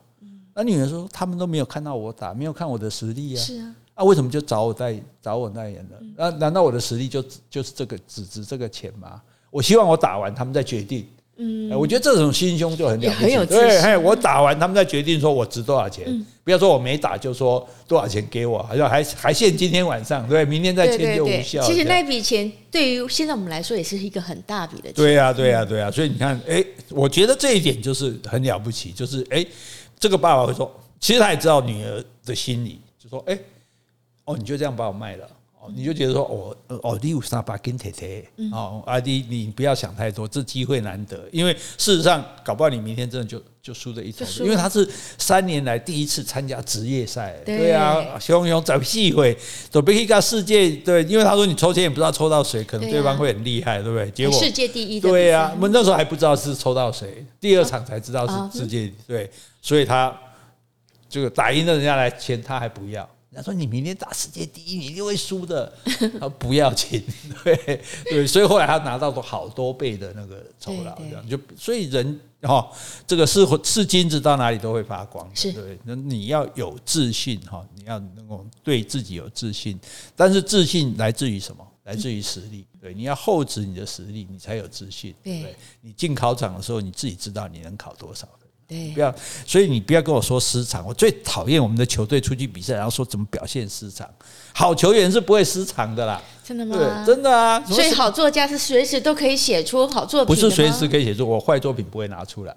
那女儿说他们都没有看到我打，没有看我的实力啊。是啊，那为什么就找我代找我代言了？那难道我的实力就就是这个只值这个钱吗？我希望我打完，他们再决定。嗯，我觉得这种心胸就很了不起，对，嘿，我打完，他们再决定说我值多少钱。不要说我没打就说多少钱给我，好像还还限今天晚上，对，明天再签就无效。其实那笔钱对于现在我们来说也是一个很大笔的钱。对呀，对呀，对呀。所以你看，哎，我觉得这一点就是很了不起，就是哎，这个爸爸会说，其实他也知道女儿的心理，就说，哎，哦，你就这样把我卖了。你就觉得说，哦，哦，你有三把跟铁铁？哦，阿弟，你不要想太多，这机会难得。因为事实上，搞不好你明天真的就就输了一场。因为他是三年来第一次参加职业赛，对啊，熊熊找机会，准备一个世界。对，因为他说你抽签也不知道抽到谁，可能对方会很厉害，对不对？结果世界第一，对啊，我们那时候还不知道是抽到谁，第二场才知道是世界对，所以他这个打赢了人家来签，他还不要。他说：“你明天打世界第一，你一定会输的。”他不要紧，对对，所以后来他拿到过好多倍的那个酬劳，这样就所以人哈，这个是是金子到哪里都会发光，是对。那你要有自信哈，你要能够对自己有自信，但是自信来自于什么？来自于实力。对，你要厚植你的实力，你才有自信。对对，你进考场的时候，你自己知道你能考多少。对，不要，所以你不要跟我说失常。我最讨厌我们的球队出去比赛，然后说怎么表现失常。好球员是不会失常的啦。真的吗？对真的啊。所以好作家是随时都可以写出好作品。不是随时可以写出，我坏作品不会拿出来。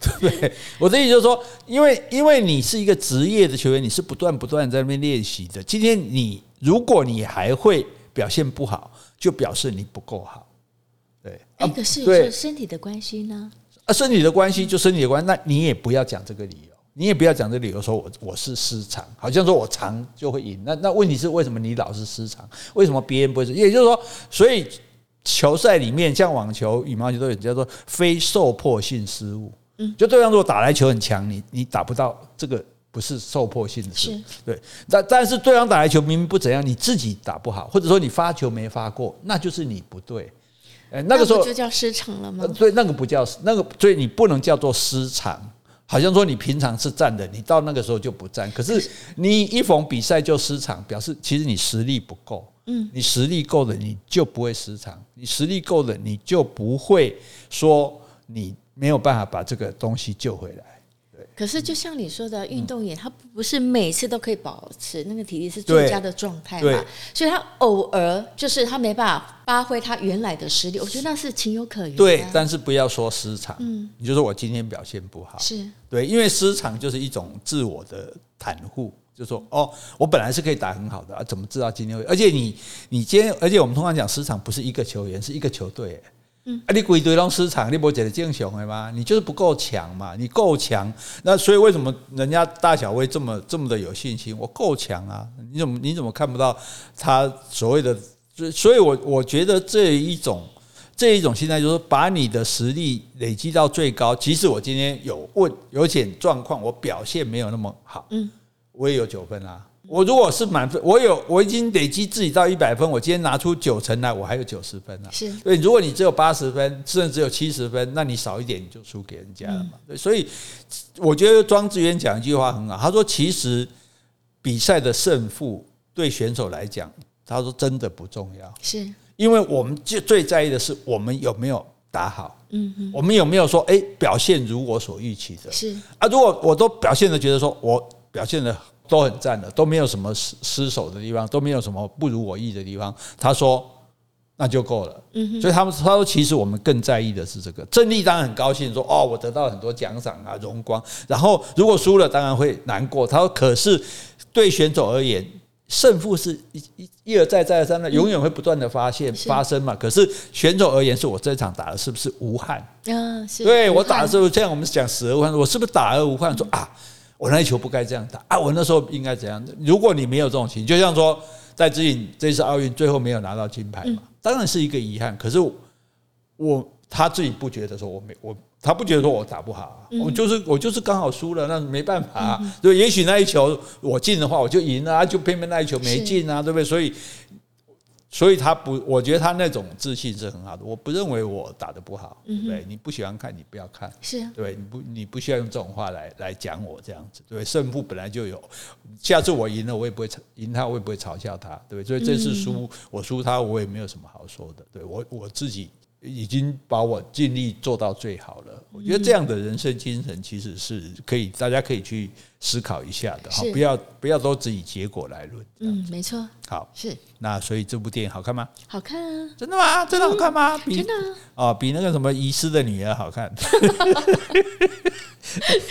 对 不对？我的意思就是说，因为因为你是一个职业的球员，你是不断不断在那边练习的。今天你如果你还会表现不好，就表示你不够好。对。哎，可是就身体的关系呢？身体的关系就身体的关系，那你也不要讲这个理由，你也不要讲这理由，说我我是失常，好像说我常就会赢。那那问题是为什么你老是失常？为什么别人不会是？也就是说，所以球赛里面像网球、羽毛球都有叫做非受迫性失误。嗯，就对方如果打来球很强，你你打不到，这个不是受迫性的失误。对，但但是对方打来球明明不怎样，你自己打不好，或者说你发球没发过，那就是你不对。哎，那个时候就叫失常了吗？对，那个不叫那个，所以你不能叫做失常。好像说你平常是站的，你到那个时候就不站。可是你一逢比赛就失常，表示其实你实力不够。嗯，你实力够了，你就不会失常。你实力够了，你就不会说你没有办法把这个东西救回来。可是，就像你说的，运动员他不是每次都可以保持那个体力是最佳的状态嘛？所以他偶尔就是他没办法发挥他原来的实力，我觉得那是情有可原。对，但是不要说失常，嗯，你就说我今天表现不好，是对，因为失常就是一种自我的袒护，就说哦，我本来是可以打很好的，啊，怎么知道今天会？而且你你今天，而且我们通常讲失常不是一个球员，是一个球队。嗯，啊，你归队拢市场，你不觉得正常的吗？你就是不够强嘛，你够强，那所以为什么人家大小威这么这么的有信心？我够强啊，你怎么你怎么看不到他所谓的？所以我我觉得这一种这一种心态，就是把你的实力累积到最高。即使我今天有问有点状况，我表现没有那么好，嗯，我也有九分啊。我如果是满分，我有我已经累积自己到一百分，我今天拿出九成来，我还有九十分呢。是对，如果你只有八十分，甚至只有七十分，那你少一点你就输给人家了嘛。对，所以我觉得庄智渊讲一句话很好，他说其实比赛的胜负对选手来讲，他说真的不重要，是因为我们最最在意的是我们有没有打好，嗯嗯，我们有没有说哎表现如我所预期的，是啊，如果我都表现的觉得说我表现的。都很赞的，都没有什么失失手的地方，都没有什么不如我意的地方。他说那就够了。所以他们他说，其实我们更在意的是这个。胜利当然很高兴，说哦，我得到很多奖赏啊，荣光。然后如果输了，当然会难过。他说，可是对选手而言，胜负是一一一而再再而三的，永远会不断的发现发生嘛。可是选手而言，是我这场打的是不是无憾？嗯，是。对我打的时候，这样我们讲死而无憾，我是不是打而无憾？说啊。我那一球不该这样打啊！我那时候应该怎样？如果你没有这种情，就像说戴资颖这次奥运最后没有拿到金牌嘛，当然是一个遗憾。可是我他自己不觉得说我没我，他不觉得说我打不好啊，我就是我就是刚好输了，那没办法啊。就，也许那一球我进的话，我就赢了啊，就偏偏那一球没进啊，对不对？所以所以他不，我觉得他那种自信是很好的。我不认为我打得不好，对不对？你不喜欢看，你不要看，是啊对，你不，你不需要用这种话来来讲我这样子，对，胜负本来就有，下次我赢了，我也不会赢他，我也不会嘲笑他，对，所以这次输我输他，我也没有什么好说的，对我我自己。已经把我尽力做到最好了。我觉得这样的人生精神其实是可以，大家可以去思考一下的哈，不要不要都只以结果来论。嗯，没错。好，是。那所以这部电影好看吗？好看啊！真的吗？真的好看吗？真的哦，比那个什么遗失的女儿好看。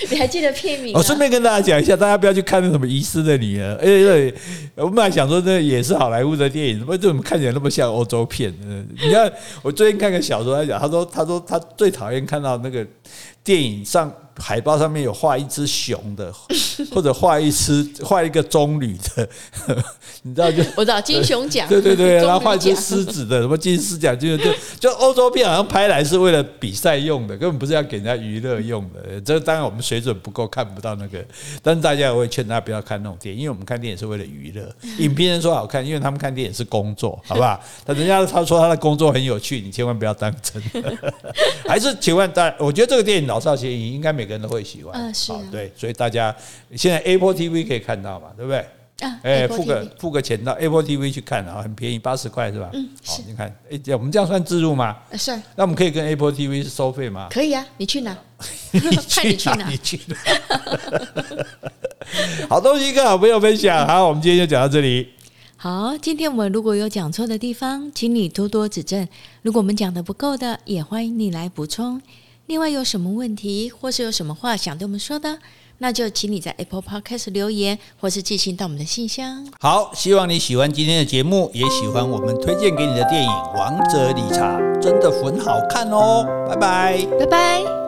你还记得片名？我 顺便跟大家讲一下，大家不要去看那什么遗失的女儿。哎，我们还想说，这也是好莱坞的电影，怎么看起来那么像欧洲片？嗯，你看，我最近看个小说，他讲，他说，他说他最讨厌看到那个电影上。海报上面有画一只熊的，或者画一只画一个棕榈的，你知道就 我知道金熊奖，对对对，然后画一只狮子的，什么金狮奖，就就就欧洲片好像拍来是为了比赛用的，根本不是要给人家娱乐用的。这当然我们水准不够，看不到那个，但是大家也会劝他不要看那种电影，因为我们看电影是为了娱乐。影评人说好看，因为他们看电影是工作，好不好？但人家他说他的工作很有趣，你千万不要当真。还是请问大，我觉得这个电影老少咸宜，应该每个。人都会喜欢，嗯，是，对，所以大家现在 Apple TV 可以看到嘛，对不对？啊，哎，付个付个钱到 Apple TV 去看啊，很便宜，八十块是吧？嗯，好，你看，哎，我们这样算自入吗？是。那我们可以跟 Apple TV 收费吗？可以啊，你去哪？你去哪？你去哪？好东西跟好朋友分享，好，我们今天就讲到这里。好，今天我们如果有讲错的地方，请你多多指正。如果我们讲的不够的，也欢迎你来补充。另外有什么问题，或是有什么话想对我们说的，那就请你在 Apple Podcast 留言，或是寄信到我们的信箱。好，希望你喜欢今天的节目，也喜欢我们推荐给你的电影《王者理查》，真的很好看哦。拜拜，拜拜。